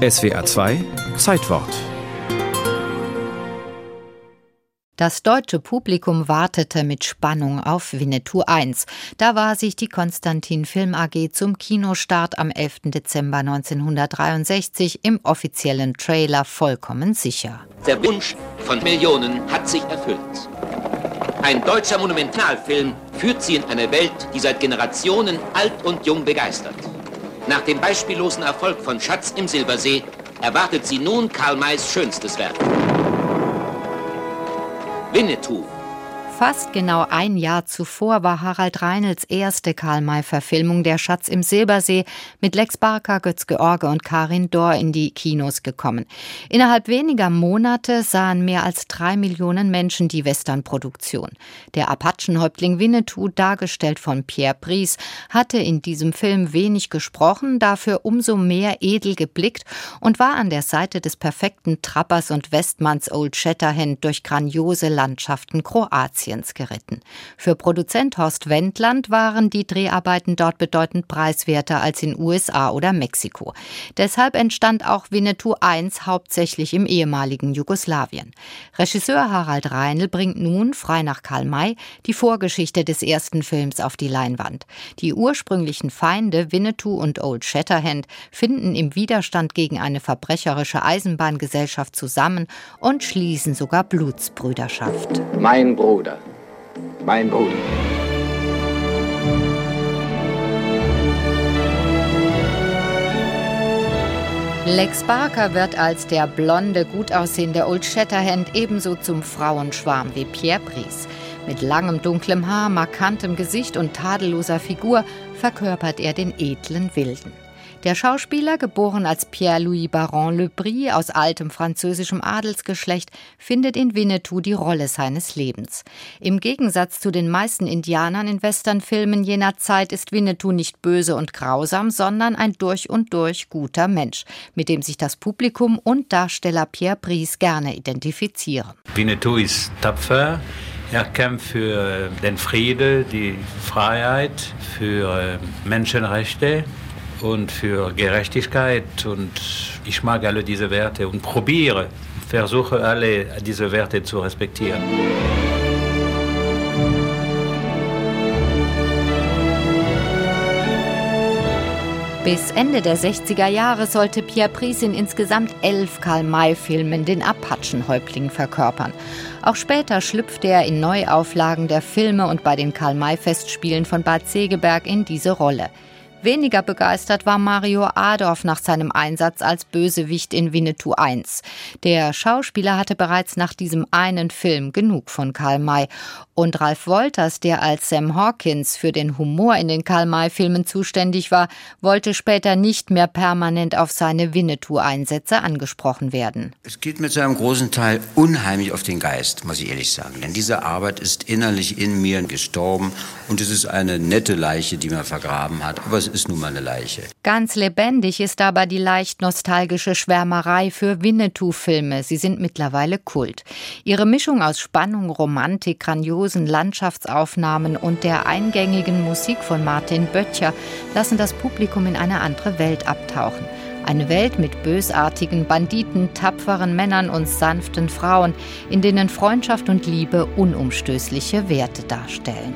SWA 2 Zeitwort Das deutsche Publikum wartete mit Spannung auf Winnetou 1. Da war sich die Konstantin Film AG zum Kinostart am 11. Dezember 1963 im offiziellen Trailer vollkommen sicher. Der Wunsch von Millionen hat sich erfüllt. Ein deutscher Monumentalfilm führt sie in eine Welt, die seit Generationen alt und jung begeistert. Nach dem beispiellosen Erfolg von Schatz im Silbersee erwartet sie nun Karl Mays schönstes Werk. Winnetou Fast genau ein Jahr zuvor war Harald Reinels erste Karl-May-Verfilmung Der Schatz im Silbersee mit Lex Barker, Götz George und Karin Dor in die Kinos gekommen. Innerhalb weniger Monate sahen mehr als drei Millionen Menschen die Westernproduktion. Der Apachenhäuptling Winnetou, dargestellt von Pierre Brice, hatte in diesem Film wenig gesprochen, dafür umso mehr edel geblickt und war an der Seite des perfekten Trappers und Westmanns Old Shatterhand durch grandiose Landschaften Kroatiens. Kroatiens geritten. Für Produzent Horst Wendland waren die Dreharbeiten dort bedeutend preiswerter als in USA oder Mexiko. Deshalb entstand auch Winnetou I hauptsächlich im ehemaligen Jugoslawien. Regisseur Harald Reinl bringt nun, frei nach Karl May, die Vorgeschichte des ersten Films auf die Leinwand. Die ursprünglichen Feinde Winnetou und Old Shatterhand finden im Widerstand gegen eine verbrecherische Eisenbahngesellschaft zusammen und schließen sogar Blutsbrüderschaft. Mein Bruder mein Bruder. Lex Barker wird als der blonde, gut aussehende Old Shatterhand ebenso zum Frauenschwarm wie Pierre Brice. Mit langem dunklem Haar, markantem Gesicht und tadelloser Figur verkörpert er den edlen Wilden. Der Schauspieler, geboren als Pierre-Louis Baron Le Brie aus altem französischem Adelsgeschlecht, findet in Winnetou die Rolle seines Lebens. Im Gegensatz zu den meisten Indianern in Westernfilmen jener Zeit ist Winnetou nicht böse und grausam, sondern ein durch und durch guter Mensch, mit dem sich das Publikum und Darsteller Pierre Brice gerne identifizieren. Winnetou ist tapfer. Er kämpft für den Frieden, die Freiheit, für Menschenrechte und für Gerechtigkeit. Und ich mag alle diese Werte und probiere, versuche alle diese Werte zu respektieren. Bis Ende der 60er Jahre sollte Pierre Pries in insgesamt elf Karl-May-Filmen den Apachenhäuptling verkörpern. Auch später schlüpfte er in Neuauflagen der Filme und bei den Karl-May-Festspielen von Bad Segeberg in diese Rolle. Weniger begeistert war Mario Adorf nach seinem Einsatz als Bösewicht in Winnetou I. Der Schauspieler hatte bereits nach diesem einen Film genug von Karl May. Und Ralph Wolters, der als Sam Hawkins für den Humor in den Karl May-Filmen zuständig war, wollte später nicht mehr permanent auf seine Winnetou-Einsätze angesprochen werden. Es geht mit seinem großen Teil unheimlich auf den Geist, muss ich ehrlich sagen. Denn diese Arbeit ist innerlich in mir gestorben und es ist eine nette Leiche, die man vergraben hat. Aber es ist nun mal eine Leiche. Ganz lebendig ist aber die leicht nostalgische Schwärmerei für Winnetou-Filme. Sie sind mittlerweile Kult. Ihre Mischung aus Spannung, Romantik, grandiosen Landschaftsaufnahmen und der eingängigen Musik von Martin Böttcher lassen das Publikum in eine andere Welt abtauchen. Eine Welt mit bösartigen Banditen, tapferen Männern und sanften Frauen, in denen Freundschaft und Liebe unumstößliche Werte darstellen.